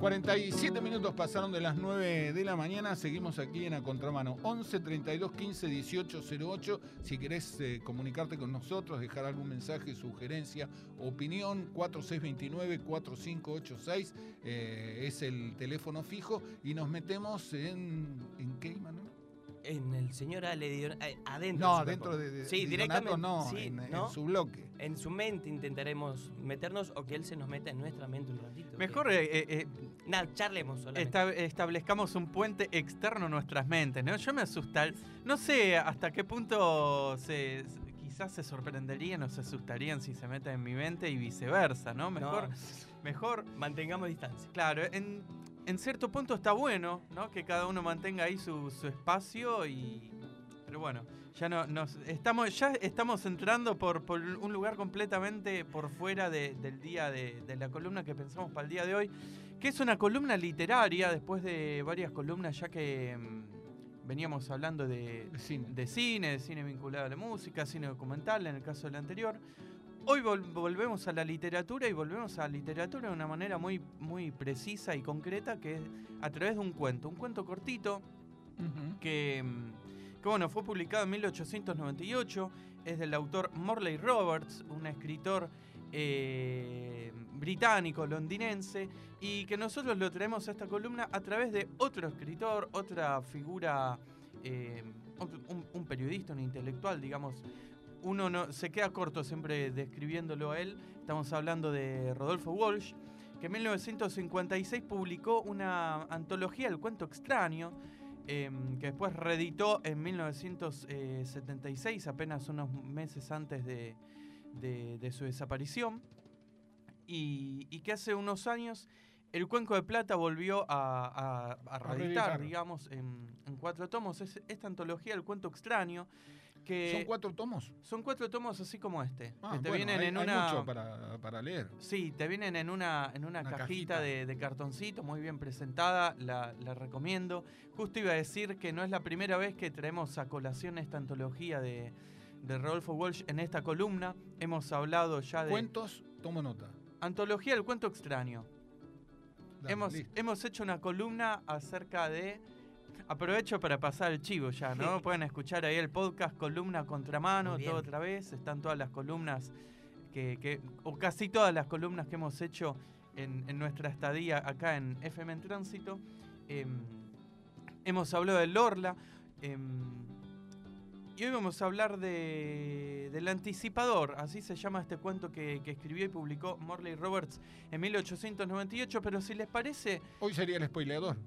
47 minutos pasaron de las 9 de la mañana. Seguimos aquí en A Contramano. 11 32 15 18 08. Si querés eh, comunicarte con nosotros, dejar algún mensaje, sugerencia, opinión, 4629 4586 eh, es el teléfono fijo. Y nos metemos en. ¿En qué, Manuel? En el señor Ale eh, adentro. No, dentro de, de, sí, directamente, no, en, su bloque. En su mente intentaremos meternos o que él se nos meta en nuestra mente un ratito. Mejor eh, eh, Nada, charlemos solamente. establezcamos un puente externo a nuestras mentes, ¿no? Yo me asusta, no sé hasta qué punto se, quizás se sorprenderían o se asustarían si se meten en mi mente y viceversa, ¿no? Mejor, mejor mantengamos distancia. Claro, en en cierto punto está bueno, ¿no? Que cada uno mantenga ahí su, espacio y. Pero bueno, ya no nos estamos, ya estamos entrando por, un lugar completamente por fuera del día de, la columna que pensamos para el día de hoy, que es una columna literaria, después de varias columnas ya que mm, veníamos hablando de, de cine, de cine vinculado a la música, cine documental en el caso del anterior. Hoy volvemos a la literatura y volvemos a la literatura de una manera muy, muy precisa y concreta, que es a través de un cuento. Un cuento cortito que, bueno, fue publicado en 1898. Es del autor Morley Roberts, un escritor eh, británico, londinense, y que nosotros lo traemos a esta columna a través de otro escritor, otra figura, eh, un periodista, un intelectual, digamos, uno no, se queda corto siempre describiéndolo a él. Estamos hablando de Rodolfo Walsh, que en 1956 publicó una antología, El cuento extraño, em, que después reeditó en 1976, apenas unos meses antes de, su desaparición, y, que hace unos años el Cuenco de Plata volvió a, reeditar, digamos, en, cuatro tomos. esta antología, El cuento extraño, ¿Son cuatro tomos? Son cuatro tomos así como este. Ah, te vienen en una. mucho para, leer. Sí, te vienen en una, en una, cajita, De, cartoncito, muy bien presentada, la, recomiendo. Justo iba a decir que no es la primera vez que traemos a colación esta antología de, de Rodolfo Walsh en esta columna. Hemos hablado ya de. Cuentos, tomo nota. Antología del cuento extraño. hemos, hemos hecho una columna acerca de Aprovecho para pasar el chivo ya, ¿no? Pueden escuchar ahí el podcast Columna Contramano, todo otra vez. Están todas las columnas que, o casi todas las columnas que hemos hecho en, nuestra estadía acá en FM en Tránsito. Em, hemos hablado del Orla. Em, y hoy vamos a hablar de, del anticipador, así se llama este cuento que, que, escribió y publicó Morley Roberts en 1898, pero si les parece... Hoy sería el spoileador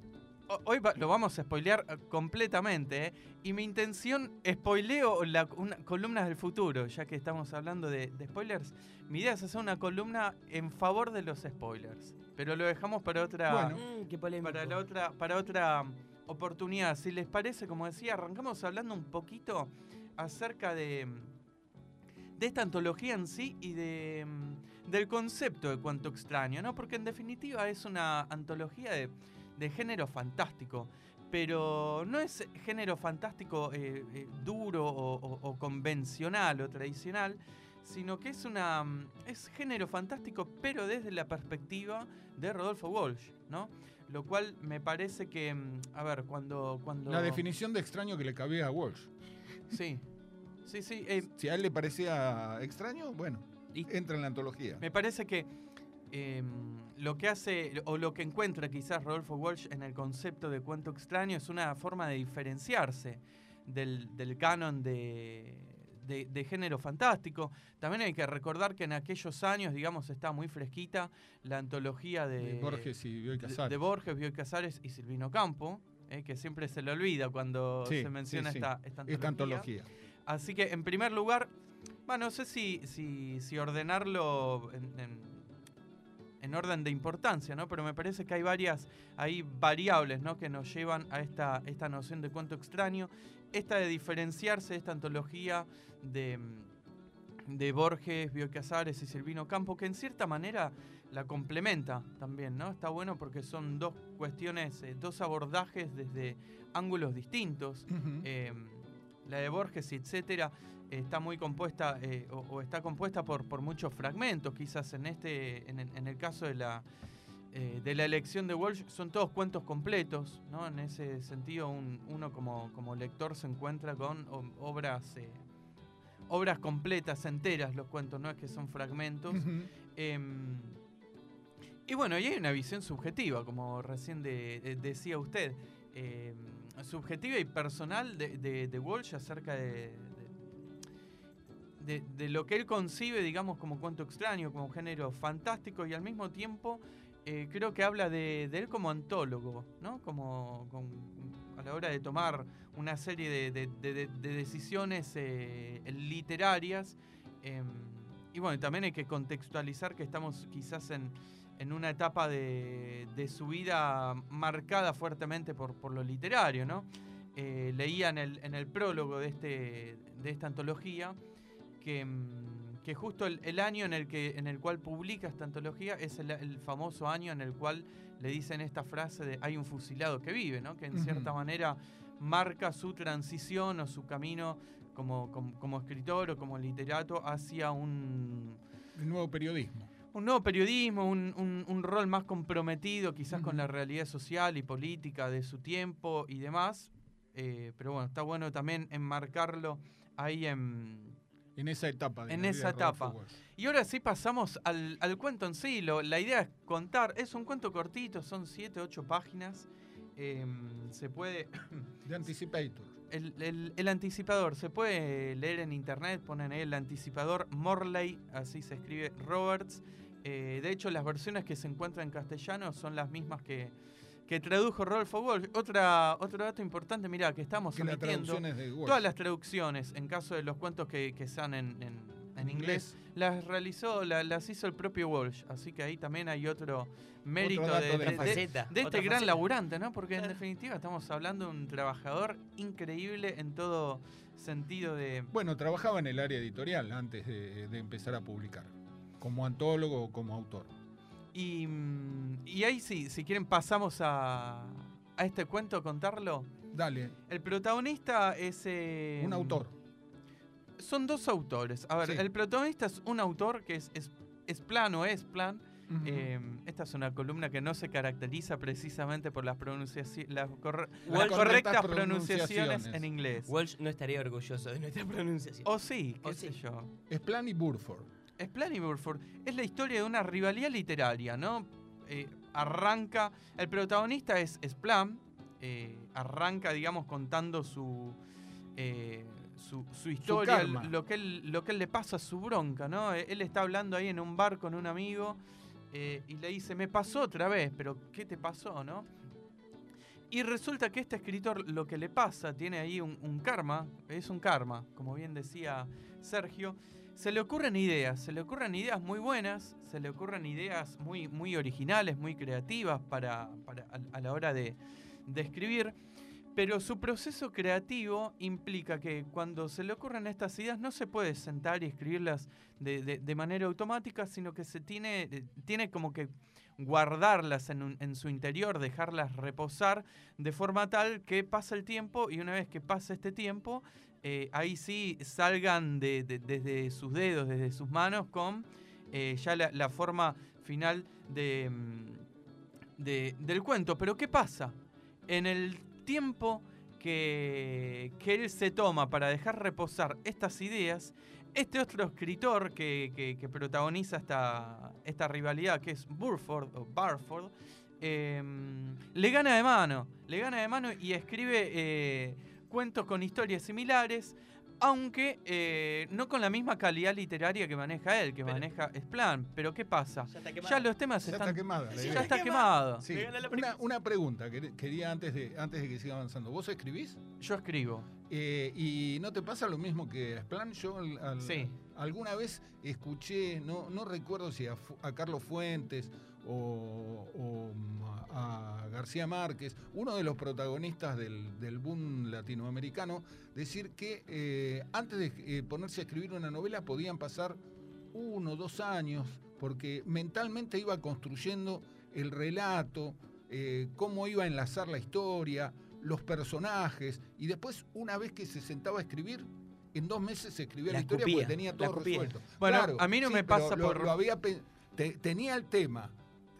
hoy lo vamos a spoilear eh, completamente. ¿eh? Y mi intención, spoileo la, una, columnas del futuro, ya que estamos hablando de, spoilers. Mi idea es hacer una columna en favor de los spoilers. Pero lo dejamos para otra. Mm, para la otra, para otra oportunidad. Si les parece, como decía, arrancamos hablando un poquito acerca de. Esta antología en sí y de, mm, del concepto de cuanto extraño, ¿no? Porque en definitiva es una antología de, género fantástico, pero no es género fantástico eh, eh, duro o, convencional o tradicional, sino que es una mm, es género fantástico, pero desde la perspectiva de Rodolfo Walsh, ¿no? Lo cual me parece que, mm, a ver, cuando cuando la definición de extraño que le cabía a Walsh. Sí, sí, sí. Eh, si a él le parecía extraño, bueno, entra en la antología. Me parece que Em, lo que hace o lo que encuentra quizás Rodolfo Walsh en el concepto de cuento extraño es una forma de diferenciarse del, canon de, género fantástico. También hay que recordar que en aquellos años, digamos, está muy fresquita la antología de, Borges y Bioy Casares. De, Borges, Bioy Casares y Silvino Campo, eh, que siempre se le olvida cuando se menciona esta, antología. Así que, en primer lugar, bueno, no sé si, si, ordenarlo en en orden de importancia, ¿no? Pero me parece que hay varias hay variables, ¿no? Que nos llevan a esta, esta noción de cuento extraño. Esta de diferenciarse esta antología de, de Borges, Biocasares y Silvino Campo, que en cierta manera la complementa también, ¿no? Está bueno porque son dos cuestiones, eh, dos abordajes desde ángulos distintos. Eh, la de Borges, etcétera, está muy compuesta eh, o, está compuesta por, por muchos fragmentos, quizás en este, en, el caso de la eh, de la elección de Walsh son todos cuentos completos, ¿no? En ese sentido, un- uno como, como lector se encuentra con obras, eh, obras completas, enteras, los cuentos, no es que son fragmentos. Em, y bueno, y hay una visión subjetiva, como recién de- de- decía usted, em, subjetiva y personal de, de- de Walsh acerca de, de- lo que él concibe, digamos, como cuento extraño, como género fantástico y al mismo tiempo eh, creo que habla de, él como antólogo, ¿no? Como a la hora de tomar una serie de decisiones eh, literarias. em, y bueno, también hay que contextualizar que estamos quizás en, en una etapa de, de su vida marcada fuertemente por, por lo literario, ¿no? Eh, leía en el, en el prólogo de, este, de esta antología que, mm, que justo el, el año en el, que, en el cual publica esta antología es el, el famoso año en el cual le dicen esta frase de hay un fusilado que vive, ¿no? que en Ujú. cierta manera marca su transición o su camino como, como, como escritor o como literato hacia un, El nuevo periodismo. Un nuevo periodismo, un, un- un rol más comprometido quizás con la realidad social y política de su tiempo y demás. Eh, pero bueno, está bueno también enmarcarlo ahí en... En esa etapa. En esa etapa. Y ahora sí pasamos al, al cuento en sí. Lo- la idea es contar, es un cuento cortito, son 7, 8 páginas. Em, se puede... De Anticipator. El, el- el anticipador se puede leer en internet, ponen el anticipador Morley, así se escribe Roberts. Eh, de hecho, las versiones que se encuentran en castellano son las mismas que, que tradujo Rodolfo Walsh. Otra, otro dato importante, mira, que estamos Que la omitiendo. traducción es de Walsh. Todas las traducciones, en caso de los cuentos que, que sean en, en- en inglés, las realizó, la- las hizo el propio Walsh. Así que ahí también hay otro mérito de, de de- la de- faceta, de este gran faceta. laburante, ¿no? Porque en definitiva estamos hablando de un trabajador increíble en todo sentido de... Bueno, trabajaba en el área editorial antes de, de empezar a publicar. Como antólogo o como autor. Y, y ahí sí, si quieren pasamos a, a este cuento a contarlo. Dale, El protagonista es... eh, un autor. Son dos autores. A ver, Sí. el protagonista es un autor que es, es, es plan o es plan. Eh, esta es una columna que no se caracteriza precisamente por las, pronunciaci- las, corre- Las las correctas correctas pronunciaciones pronunciaciones. en inglés. Walsh no estaría orgulloso de nuestra pronunciación. O sí, qué O sé sí. yo. Es Plan y Burford. Burford. Es la historia de una rivalidad literaria, ¿no? Eh, arranca. El protagonista es, Plan. eh, arranca, digamos, contando su. eh, su, su historia, lo que, él, lo que él le pasa, su bronca, ¿no? Él está hablando ahí en un bar con un amigo y le dice, me pasó otra vez, pero ¿qué te pasó, no? Y resulta que este escritor lo que le pasa, tiene ahí un, karma, es un karma, como bien decía Sergio, se le ocurren ideas, se le ocurren ideas muy buenas, se le ocurren ideas muy, muy originales, muy creativas para, a, la hora de, de escribir, pero su proceso creativo implica que cuando se le ocurren estas ideas no se puede sentar y escribirlas de, de- de manera automática, sino que se tiene, eh, tiene como que guardarlas en, en su interior, dejarlas reposar de forma tal que pasa el tiempo y una vez que pasa este tiempo, eh, ahí sí salgan de- de- desde sus dedos, desde sus manos, con eh, ya la, forma final mm, de- del cuento. Pero ¿qué pasa? En el tiempo que, que él se toma para dejar reposar estas ideas, este otro escritor que, que- que protagoniza esta, esta rivalidad, que es Burford o Barford, em, le gana de mano, le gana de mano y escribe eh, cuentos con historias similares, aunque eh, no con la misma calidad literaria que maneja él, que Pero- maneja Splan. Pero ¿qué pasa? Ya está Ya quemado. los temas Ya están... está quemada. ya está Quema. quemado. Sí. Una, una pregunta que quería antes de, antes de que siga avanzando. ¿Vos escribís? Yo escribo. Eh, ¿Y no te pasa lo mismo que a Splan? Yo al- al- Sí. alguna vez escuché, no, no recuerdo si a, Carlos Fuentes o, o, a García Márquez, uno de los protagonistas del, del boom latinoamericano, decir que eh, antes de eh, ponerse a escribir una novela podían pasar uno o dos años, porque mentalmente iba construyendo el relato, eh, cómo iba a enlazar la historia, los personajes, y después, una vez que se sentaba a escribir, en dos meses se escribía la, La historia porque tenía todo resuelto. Bueno, Claro, a mí no sí, me pasa lo- por- lo había te- tenía el tema,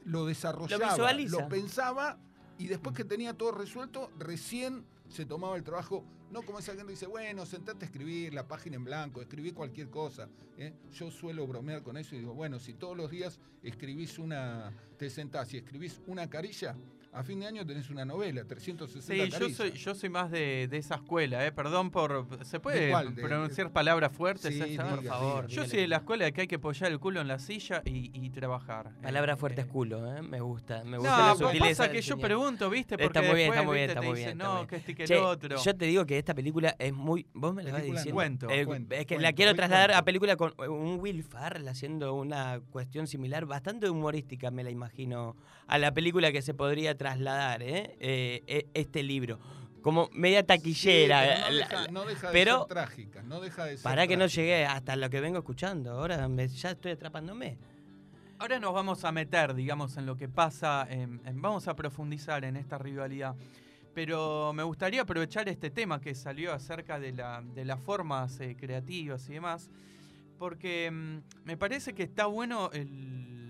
lo desarrollaba, lo pensaba y después que tenía todo resuelto, recién se tomaba el trabajo. No como esa gente dice, bueno, sentate a escribir la página en blanco, escribí cualquier cosa. ¿eh? Yo suelo bromear con eso y digo, bueno, si todos los días escribís una, te sentás y escribís una carilla, a fin de año tenés una novela, 360 Sí, yo soy, yo soy más de, de esa escuela, ¿eh? Perdón por... ¿Se puede ¿De cuál? De- pronunciar palabras fuertes? Sí, esta? diga, Por favor. Yo soy de la escuela de que hay que apoyar el culo en la silla y, y trabajar. Palabra Eh, fuerte eh, es culo, ¿eh? Me gusta. Me No, gusta la pero sutileza. pasa que yo pregunto, ¿viste? Porque Está muy bien, después, está muy bien, está te muy dicen, bien, no, que este que el otro. Yo te digo que esta película es muy. Vos me la vas diciendo. Cuento, Eh, cuento, es que la quiero trasladar a película con un Will Farrell haciendo una cuestión similar, bastante humorística, me la imagino, a la película que se podría trasladar, ¿eh? Eh, e- este libro. Como media taquillera. Sí, pero no la- deja, no deja de pero- ser trágica, no deja de ser para que no trágica. llegué hasta lo que vengo escuchando. Ahora me- ya estoy atrapándome. Ahora nos vamos a meter, digamos, en lo que pasa, en- en- vamos a profundizar en esta rivalidad. Pero me gustaría aprovechar este tema que salió acerca de, la- de las formas eh, creativas y demás, porque mm, me parece que está bueno el-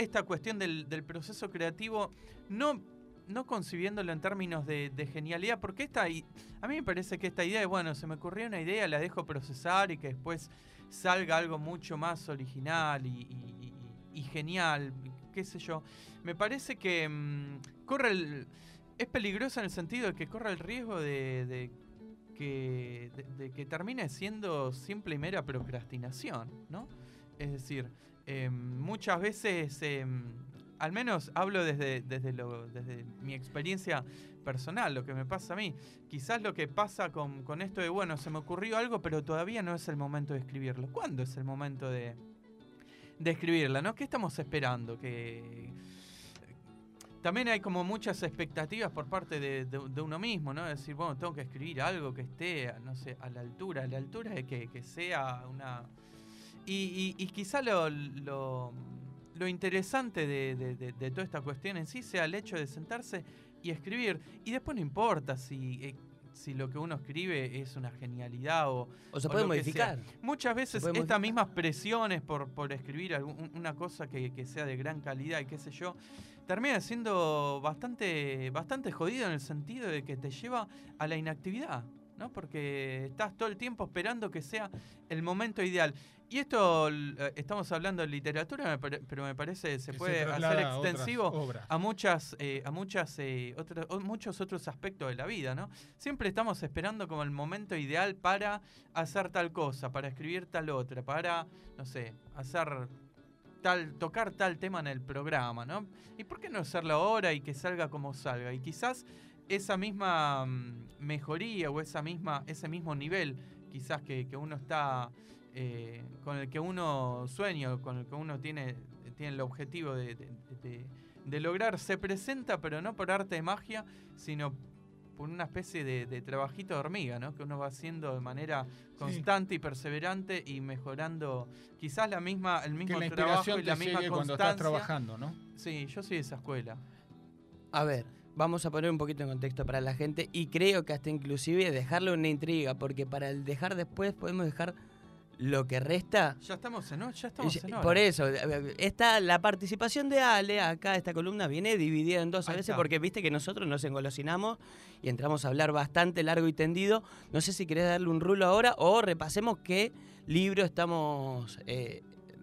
esta cuestión del, proceso creativo, no, no concibiéndolo en términos de, genialidad, porque esta, a mí me parece que esta idea, bueno, se me ocurrió una idea, la dejo procesar y que después salga algo mucho más original y, y- genial, qué sé yo. Me parece que mm, corre el, es peligroso en el sentido de que corre el riesgo de, de que, de que termine siendo simple y mera procrastinación, ¿no? Es decir, eh, muchas veces, eh, al menos hablo desde, desde, mi experiencia personal, lo que me pasa a mí. Quizás lo que pasa con, esto de, bueno, se me ocurrió algo, pero todavía no es el momento de escribirlo. ¿Cuándo es el momento de, de escribirla? ¿no? ¿Qué estamos esperando? Que también hay como muchas expectativas por parte de, uno mismo, ¿no? Decir, bueno, tengo que escribir algo que esté, no sé, a la altura, a la altura de que sea una... Y, y- y quizá lo, lo, lo interesante de, de- de- de toda esta cuestión en sí sea el hecho de sentarse y escribir. Y después no importa si, eh, si lo que uno escribe es una genialidad o, O se O puede sea. modificar. Muchas veces estas modificar. mismas presiones por, por escribir algún- una cosa que, que sea de gran calidad y qué sé yo, termina siendo bastante, bastante jodido en el sentido de que te lleva a la inactividad, ¿no? Porque estás todo el tiempo esperando que sea el momento ideal. Y esto, eh, estamos hablando de literatura, pero me parece se Que puede traslada hacer extensivo a muchas eh, a muchas eh, otro- o- muchos otros aspectos de la vida no siempre estamos esperando como el momento ideal para hacer tal cosa para escribir tal otra para no sé hacer tal tocar tal tema en el programa no y por qué no hacerlo ahora y que salga como salga y quizás esa misma mm, mejoría o esa misma ese mismo nivel quizás que, que uno está eh, con el que uno sueña con el que uno tiene tiene el objetivo de, de- de- de lograr se presenta, pero no por arte de magia, sino por una especie de, de trabajito de hormiga, ¿no? Que uno va haciendo de manera constante y perseverante y mejorando quizás la misma, el Que mismo la trabajo y la misma llegue cuando constancia. estás trabajando, ¿no? Sí, yo soy de esa escuela. A ver, vamos a poner un poquito en contexto para la gente y creo que hasta inclusive dejarle una intriga, porque para el dejar después podemos dejar lo que resta. Ya estamos en, ya estamos en hora. Por eso, está la participación de Ale acá, esta columna viene dividida en dos a Ahí veces, está. porque viste que nosotros nos engolosinamos y entramos a hablar bastante largo y tendido. No sé si querés darle un rulo ahora o repasemos qué libro estamos eh,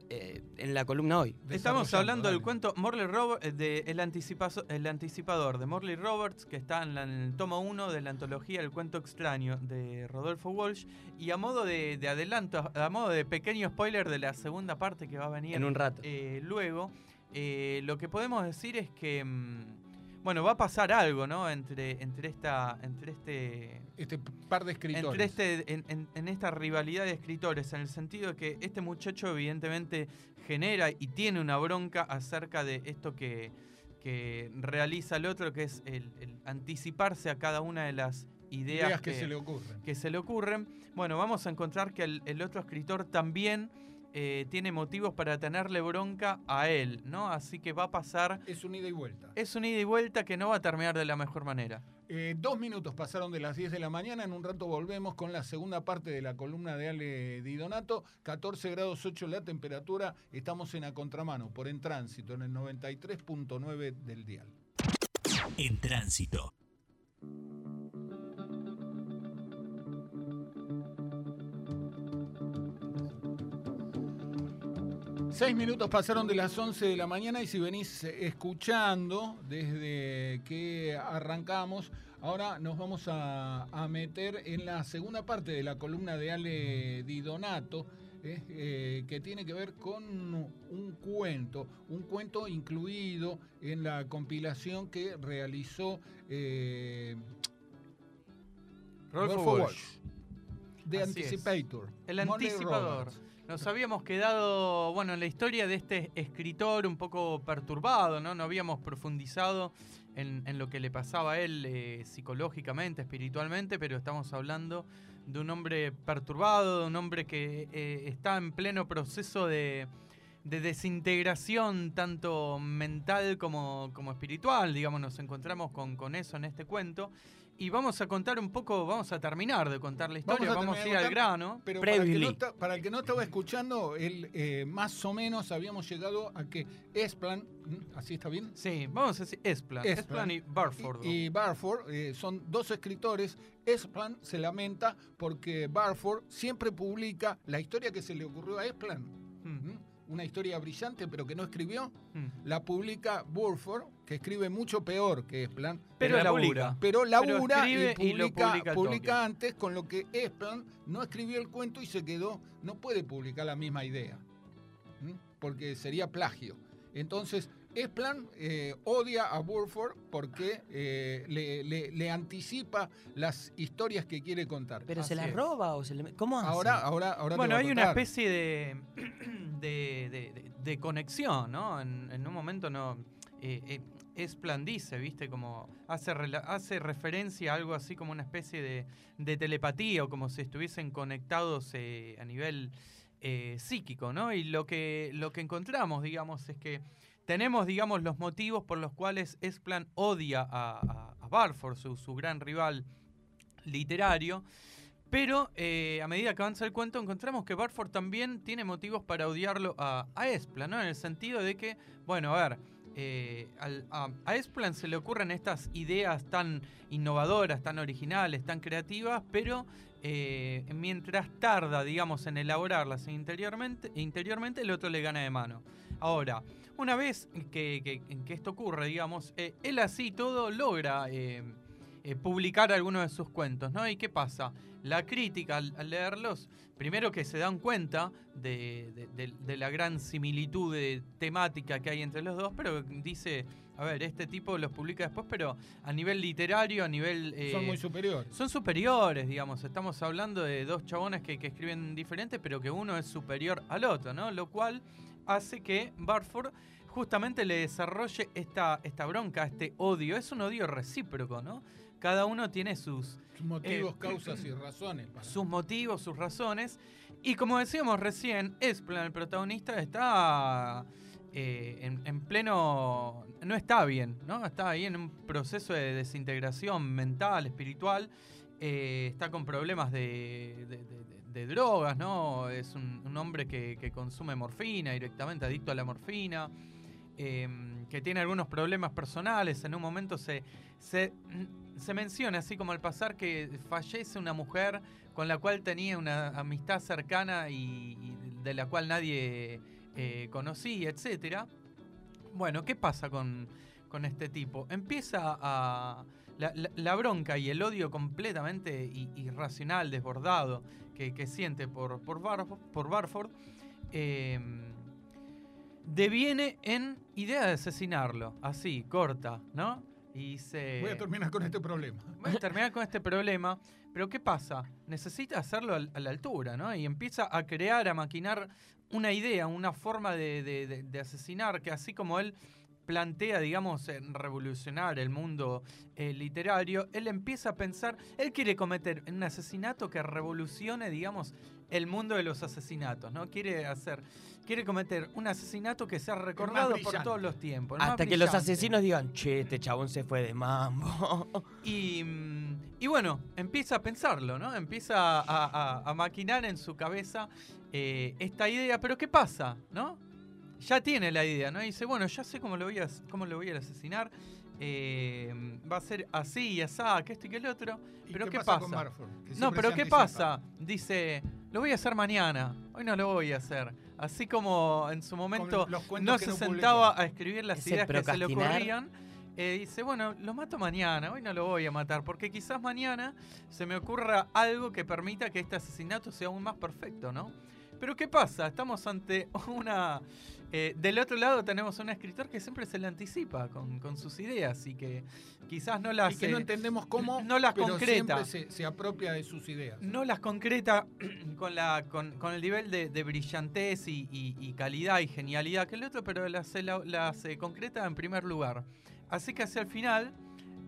eh, en la columna hoy. Estamos hablando del cuento Morley Robert, eh, de el, Anticipazo- el Anticipador de Morley Roberts, que está en, la- en el tomo 1 de la antología El cuento extraño de Rodolfo Walsh. Y a modo de, de adelanto, a modo de pequeño spoiler de la segunda parte que va a venir En un rato. eh, luego, eh, lo que podemos decir es que, mm, bueno, va a pasar algo, ¿no? Entre, entre, esta, entre este Este par de escritores. entre este, en, en- en esta rivalidad de escritores, en el sentido de que este muchacho evidentemente genera y tiene una bronca acerca de esto que, que realiza el otro, que es el, el anticiparse a cada una de las ideas, ideas que, se le ocurren. que se le ocurren. Bueno, vamos a encontrar que el, el otro escritor también eh, tiene motivos para tenerle bronca a él, ¿no? Así que va a pasar. Es un ida y vuelta. Es un ida y vuelta que no va a terminar de la mejor manera. Eh, dos minutos pasaron de las 10 de la mañana. En un rato volvemos con la segunda parte de la columna de Ale Di Donato. 14 grados 8 la temperatura. Estamos en a contramano por en tránsito en el 93.9 del dial. En tránsito. Seis minutos pasaron de las 11 de la mañana y si venís escuchando desde que arrancamos, ahora nos vamos a, a meter en la segunda parte de la columna de Ale Di Donato, eh, eh, que tiene que ver con un cuento, un cuento incluido en la compilación que realizó eh, Rodolfo Walsh. The Así es. Anticipator. El anticipador. Roberts. Nos habíamos quedado, bueno, en la historia de este escritor un poco perturbado, ¿no? No habíamos profundizado en, en lo que le pasaba a él eh, psicológicamente, espiritualmente, pero estamos hablando de un hombre perturbado, de un hombre que eh, está en pleno proceso de, de desintegración, tanto mental como, como espiritual, digamos, nos encontramos con, con eso en este cuento. Y vamos a contar un poco, vamos a terminar de contar la historia, Vamos a vamos a, ir al grano. Pero para el, que no está- para el que no estaba escuchando, él, eh, más o menos habíamos llegado a que Esplan, ¿mm? ¿así está bien? Sí, vamos a decir Esplan. Esplan. Esplan y Barford. Y, y Barford eh, son dos escritores. Esplan se lamenta porque Barford siempre publica la historia que se le ocurrió a Esplan. Mm, ¿m? Una historia brillante, pero que no escribió. mm. La publica Burford, que escribe mucho peor que Esplan. Pero la labura. Pero labura y publica, publica antes, con lo que Esplan no escribió el cuento y se quedó, no puede publicar la misma idea, ¿m? porque sería plagio. Entonces, Esplan eh, odia a Burford porque eh, le, le- le anticipa las historias que quiere contar. ¿Pero se las es. roba o se le... ¿Cómo hace? Ahora, ahora, ahora te Bueno, voy a hay una especie de, de, de- de- de conexión, ¿no? En, en un momento no. eh, eh, Esplan dice, ¿viste? Como hace, hace referencia a algo así como una especie de, de telepatía o como si estuviesen conectados eh, a nivel eh, psíquico, ¿no? Y lo que, lo que encontramos, digamos, es que tenemos, digamos, los motivos por los cuales Esplan odia a, Barford, su, gran rival literario. Pero eh, a medida que avanza el cuento, encontramos que Barford también tiene motivos para odiarlo a, a Esplan, ¿no? En el sentido de que, bueno, a ver, eh, a, a Esplan se le ocurren estas ideas tan innovadoras, tan originales, tan creativas, pero eh, mientras tarda, digamos, en elaborarlas interiormente, interiormente, el otro le gana de mano. Ahora, una vez que, que- que esto ocurre, digamos, eh, él así todo logra eh, eh, publicar algunos de sus cuentos, ¿no? ¿Y qué pasa? La crítica al, al leerlos, primero que se dan cuenta de, de- de- de la gran similitud de temática que hay entre los dos, pero dice, a ver, este tipo los publica después, pero a nivel literario, a nivel... eh, Son muy superiores. son superiores, digamos. Estamos hablando de dos chabones que, que escriben diferente, pero que uno es superior al otro, ¿no? Lo cual hace que Barford justamente le desarrolle esta, esta bronca, este odio. Es un odio recíproco, ¿no? Cada uno tiene sus, Sus motivos, Eh, causas y razones. para- sus motivos, sus razones. Y como decíamos recién, Esplan, el protagonista, está eh, en, en pleno... No está bien, ¿no? Está ahí en un proceso de desintegración mental, espiritual. eh, está con problemas de, de- de- de- drogas, ¿no? Es un, hombre que, consume morfina directamente, adicto a la morfina. eh, que tiene algunos problemas personales. En un momento se, se, menciona, así como al pasar, que fallece una mujer con la cual tenía una amistad cercana y, de la cual nadie eh, conocía, etcétera. Bueno, ¿qué pasa con, con este tipo? Empieza a. La, la- la bronca y el odio completamente irracional, desbordado, que, que siente por, por, Barf- por Barford, eh, deviene en idea de asesinarlo. Así, corta, ¿no? Y se. Voy a terminar con este problema. Voy a terminar con este problema, pero ¿qué pasa? Necesita hacerlo a la altura, ¿no? Y empieza a crear, a maquinar una idea, una forma de, de- de- de asesinar que así como él plantea, digamos, en revolucionar el mundo eh, literario, él empieza a pensar, él quiere cometer un asesinato que revolucione, digamos, el mundo de los asesinatos, ¿no? Quiere hacer, quiere cometer un asesinato que sea recordado por todos los tiempos. Hasta que los asesinos digan, che, este chabón se fue de mambo. Y, y bueno, empieza a pensarlo, ¿no? Empieza a, a- a maquinar en su cabeza eh, esta idea, pero ¿qué pasa, no? Ya tiene la idea, ¿no? Y dice, bueno, ya sé cómo lo voy a, cómo lo voy a asesinar. eh, va a ser así y así, que esto y que el otro. ¿Y Pero ¿qué, con pasa? Marford? No, pero ¿qué anticipa. pasa? Dice, lo voy a hacer mañana. Hoy no lo voy a hacer. Así como en su momento no se no sentaba publicó. a escribir las Ese ideas que se le ocurrían. eh, dice, bueno, lo mato mañana, hoy no lo voy a matar, porque quizás mañana se me ocurra algo que permita que este asesinato sea aún más perfecto, ¿no? Pero ¿qué pasa? Estamos ante una... eh, del otro lado tenemos un escritor que siempre se le anticipa con, con sus ideas y que quizás no las... Y que eh, no entendemos cómo, no las pero concreta. siempre se, se apropia de sus ideas. no las concreta con, la, con, con el nivel de, de brillantez y, y- y calidad y genialidad que el otro, pero las, la- las eh, concreta en primer lugar. Así que hacia el final,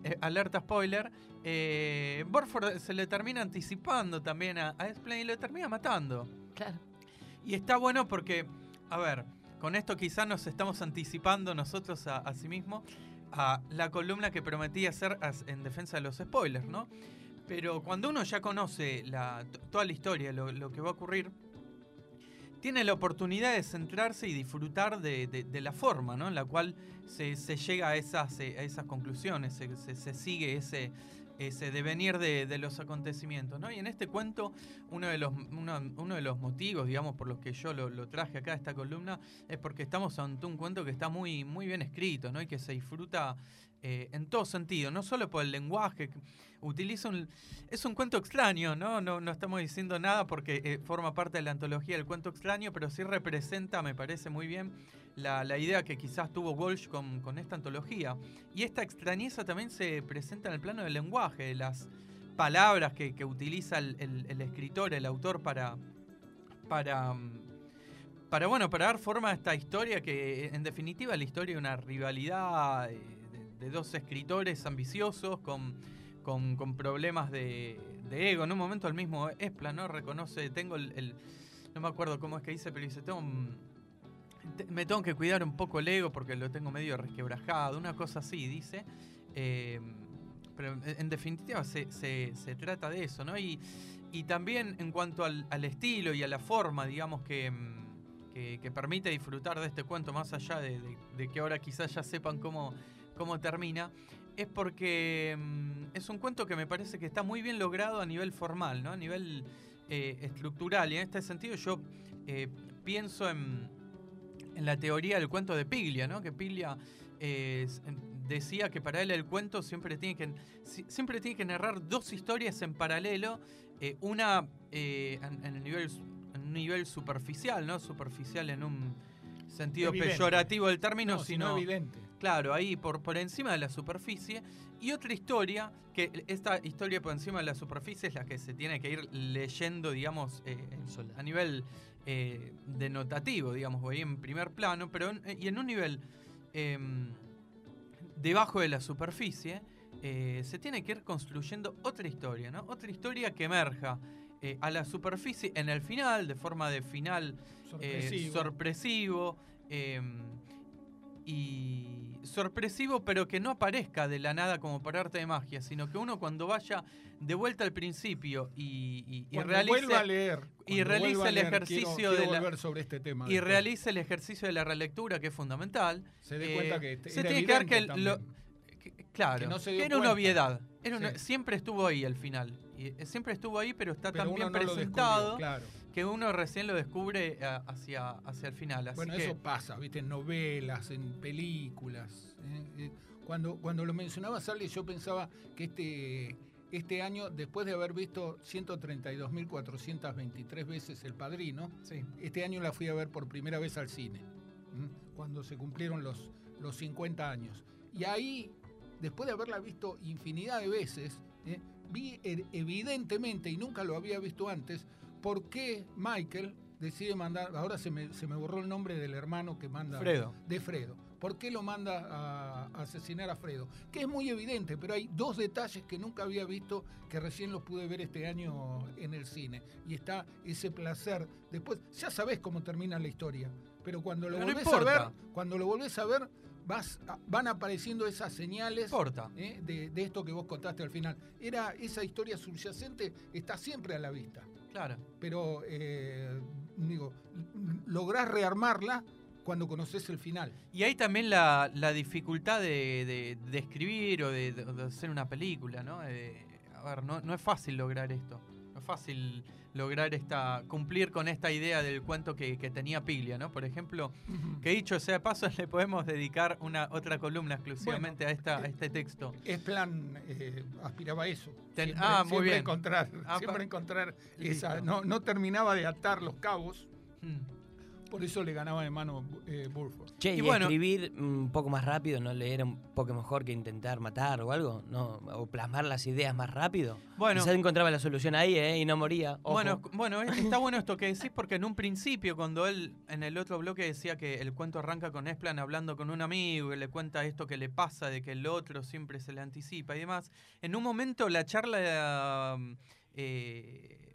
eh, alerta spoiler, eh, Borford se le termina anticipando también a, a Explain y lo termina matando. Claro. Y está bueno porque, a ver, con esto quizás nos estamos anticipando nosotros a, sí mismos a la columna que prometí hacer en defensa de los spoilers, ¿no? Pero cuando uno ya conoce la, toda la historia, lo, lo que va a ocurrir, tiene la oportunidad de centrarse y disfrutar de, la forma ¿no? en la cual se, llega a esas, eh, a esas conclusiones, se sigue ese, ese devenir de, de los acontecimientos. ¿no? Y en este cuento, uno de los, uno, uno de los motivos, digamos, por los que yo lo, lo traje acá a esta columna, es porque estamos ante un cuento que está muy, muy bien escrito ¿no? y que se disfruta eh, en todo sentido, no solo por el lenguaje. Utiliza un, es un cuento extraño, ¿no? No, no estamos diciendo nada porque eh, forma parte de la antología del cuento extraño, pero sí representa, me parece muy bien, la, idea que quizás tuvo Walsh con, esta antología. Y esta extrañeza también se presenta en el plano del lenguaje, de las palabras que, utiliza el, escritor, el autor, para, para, mm, para, bueno, para dar forma a esta historia que, en definitiva, la historia de una rivalidad de, dos escritores ambiciosos con, con, problemas de, de ego. En un momento el mismo Espla, ¿no? Reconoce, tengo el, el- no me acuerdo cómo es que dice, pero dice, tengo me tengo que cuidar un poco el ego porque lo tengo medio resquebrajado, una cosa así, dice. Eh, pero en- definitiva se, se- trata de eso, ¿no? Y, y también en cuanto al, al estilo y a la forma, digamos, que, mm, que, permite disfrutar de este cuento, más allá de, de- que ahora quizás ya sepan cómo, cómo termina, es porque mm, es un cuento que me parece que está muy bien logrado a nivel formal, ¿no? A nivel eh, estructural. Y en este sentido yo eh, pienso en, en la teoría del cuento de Piglia, ¿no? Que Piglia eh, decía que para él el cuento siempre tiene que, si- siempre tiene que narrar dos historias en paralelo, eh, una eh, en, en el nivel, en un nivel superficial, ¿no? Superficial en un sentido Evidente. peyorativo del término, No, sino sino evidente. Claro, ahí por, por encima de la superficie. Y otra historia, que esta historia por encima de la superficie es la que se tiene que ir leyendo, digamos, eh, a nivel eh, denotativo, digamos, voy en primer plano, pero en- y en un nivel em, debajo de la superficie, eh, se tiene que ir construyendo otra historia, ¿no? Otra historia que emerja eh, a la superficie en el final, de forma de final eh, Sorpresivo. sorpresivo eh, y sorpresivo, pero que no aparezca de la nada como por arte de magia, sino que uno cuando vaya de vuelta al principio y, y- y realice, vuelva a leer. y realice el ejercicio quiero- de la- sobre este tema. y después. realice el ejercicio de la relectura, que es fundamental, Se dé eh, cuenta que este- se tiene que dar que el- lo- que- claro, Que no se que dio era una obviedad, era una- Sí. siempre estuvo ahí al final, y, eh, siempre estuvo ahí, pero está Pero tan bien no presentado claro. Que uno recién lo descubre eh, hacia, hacia el final. Así Bueno, que, eso pasa, ¿viste? En novelas, en películas. ¿eh? Eh, Cuando, cuando lo mencionaba Sally, yo pensaba que este, este año, después de haber visto 132.423 veces El Padrino, sí. este año la fui a ver por primera vez al cine, cuando se cumplieron los, los 50 años. Y ahí, después de haberla visto infinidad de veces, ¿eh? vi evidentemente, y nunca lo había visto antes, por qué Michael decide mandar, ahora se me, se me borró el nombre del hermano que manda, Fredo. de Fredo. ¿Por qué lo manda a, a asesinar a Fredo? Que es muy evidente, pero hay dos detalles que nunca había visto que recién los pude ver este año en el cine. Y está ese placer. Después, ya sabés cómo termina la historia, pero cuando lo Pero no volvés a ver, cuando lo volvés a ver, vas van apareciendo esas señales. ¿eh? de, de esto que vos contaste al final. Era esa historia subyacente, está siempre a la vista. Claro. Pero, eh, digo, lográs rearmarla cuando conoces el final. Y hay también la, la dificultad de, de- de escribir o de, de- de hacer una película, ¿no? Eh, a ver, no, no es fácil lograr esto. Fácil lograr esta. cumplir con esta idea del cuento que, que tenía Piglia, ¿no? Por ejemplo, que dicho sea de paso, le podemos dedicar una otra columna exclusivamente a, esta, a este texto. Es plan, eh, aspiraba a eso. Ten- Siempre- ah, muy siempre bien. Encontrar, Ah, siempre encontrar esa. No, no terminaba de atar los cabos, Mm. Por eso le ganaba de mano eh, Burford. Che, Y y, bueno- escribir un poco más rápido, ¿no leer un poco mejor que intentar matar o algo? ¿No? ¿O plasmar las ideas más rápido? Bueno. Quizás encontraba la solución ahí, ¿eh? Y no moría. Ojo. Bueno, bueno, es- está bueno esto que decís porque en un principio cuando él en el otro bloque decía que el cuento arranca con Esplan hablando con un amigo y le cuenta esto que le pasa, de que el otro siempre se le anticipa y demás, en un momento la charla eh,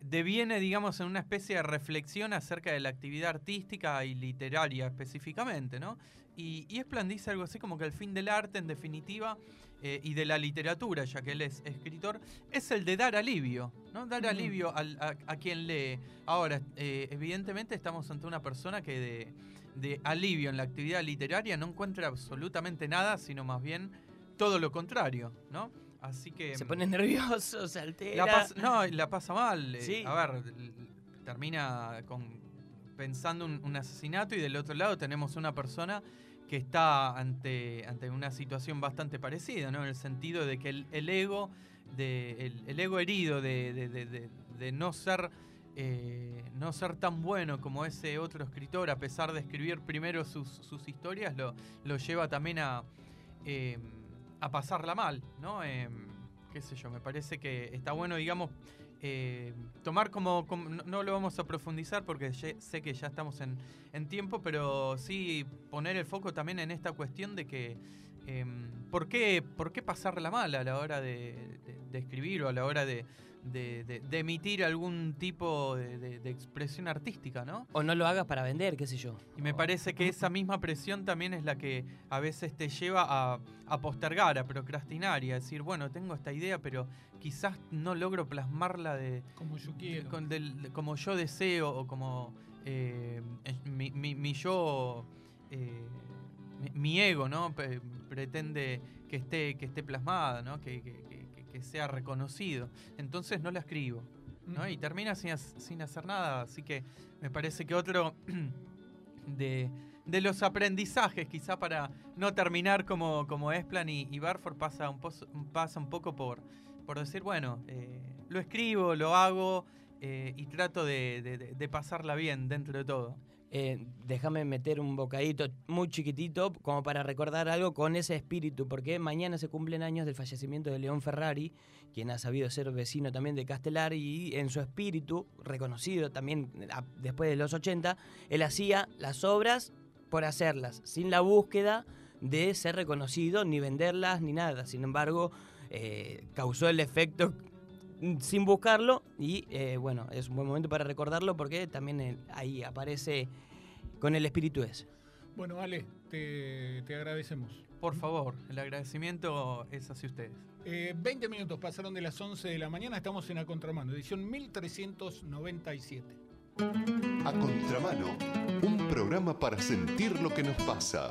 deviene, digamos, en una especie de reflexión acerca de la actividad artística y literaria específicamente, ¿no? Y, y Esplan dice algo así como que el fin del arte, en definitiva, eh, y de la literatura, ya que él es escritor, es el de dar alivio, ¿no? Dar alivio al- a, a quien lee. Ahora, eh, evidentemente estamos ante una persona que de, de alivio en la actividad literaria no encuentra absolutamente nada, sino más bien todo lo contrario, ¿no? Así que... Se pone nervioso, se altera. La pasa- no, la pasa mal. eh, Sí. A ver, termina con pensando un, un asesinato y del otro lado tenemos una persona que está ante, ante una situación bastante parecida, ¿no? En el sentido de que el, el ego, de, el, el ego herido de, de- de- de- de no ser eh, no ser tan bueno como ese otro escritor, a pesar de escribir primero sus, sus historias, lo, lo lleva también a, eh, a pasarla mal, ¿no? Eh, qué sé yo, me parece que está bueno, digamos, eh, tomar como, no, lo vamos a profundizar porque ye- sé que ya estamos en, en tiempo, pero sí poner el foco también en esta cuestión de que eh, ¿por, qué, ¿por qué pasarla mal a la hora de, de- de escribir o a la hora de, de- de- de emitir algún tipo de, de- de expresión artística, ¿no? O no lo hagas para vender, qué sé yo. Y me parece que esa misma presión también es la que a veces te lleva a, a postergar, a procrastinar y a decir, bueno, tengo esta idea, pero quizás no logro plasmarla de, Como yo quiero. con- del- de- como yo deseo o como eh, mi, mi- mi yo, eh, mi, mi ego, ¿no? Pe- pretende que esté, que esté plasmada, ¿no? Que, que- que- que- que sea reconocido. Entonces no la escribo. ¿no? Y termina sin, sin hacer nada. Así que me parece que otro de, de los aprendizajes, quizá para no terminar como, como Esplan y, y Barford, pasa un, pasa un poco por, por decir, bueno, eh, lo escribo, lo hago eh, y trato de- de pasarla bien dentro de todo. Eh, déjame meter un bocadito muy chiquitito como para recordar algo con ese espíritu, porque mañana se cumplen años del fallecimiento de León Ferrari, quien ha sabido ser vecino también de Castelar y en su espíritu, reconocido también después de los 80, él hacía las obras por hacerlas, sin la búsqueda de ser reconocido, ni venderlas, ni nada. Sin embargo, eh, causó el efecto sin buscarlo y eh, bueno, es un buen momento para recordarlo porque también eh, ahí aparece con el espíritu ese. Bueno, Ale, te, te agradecemos. Por favor, el agradecimiento es hacia ustedes. Eh, 20 minutos pasaron de las 11 de la mañana, estamos en A Contramano, edición 1397. A Contramano, un programa para sentir lo que nos pasa.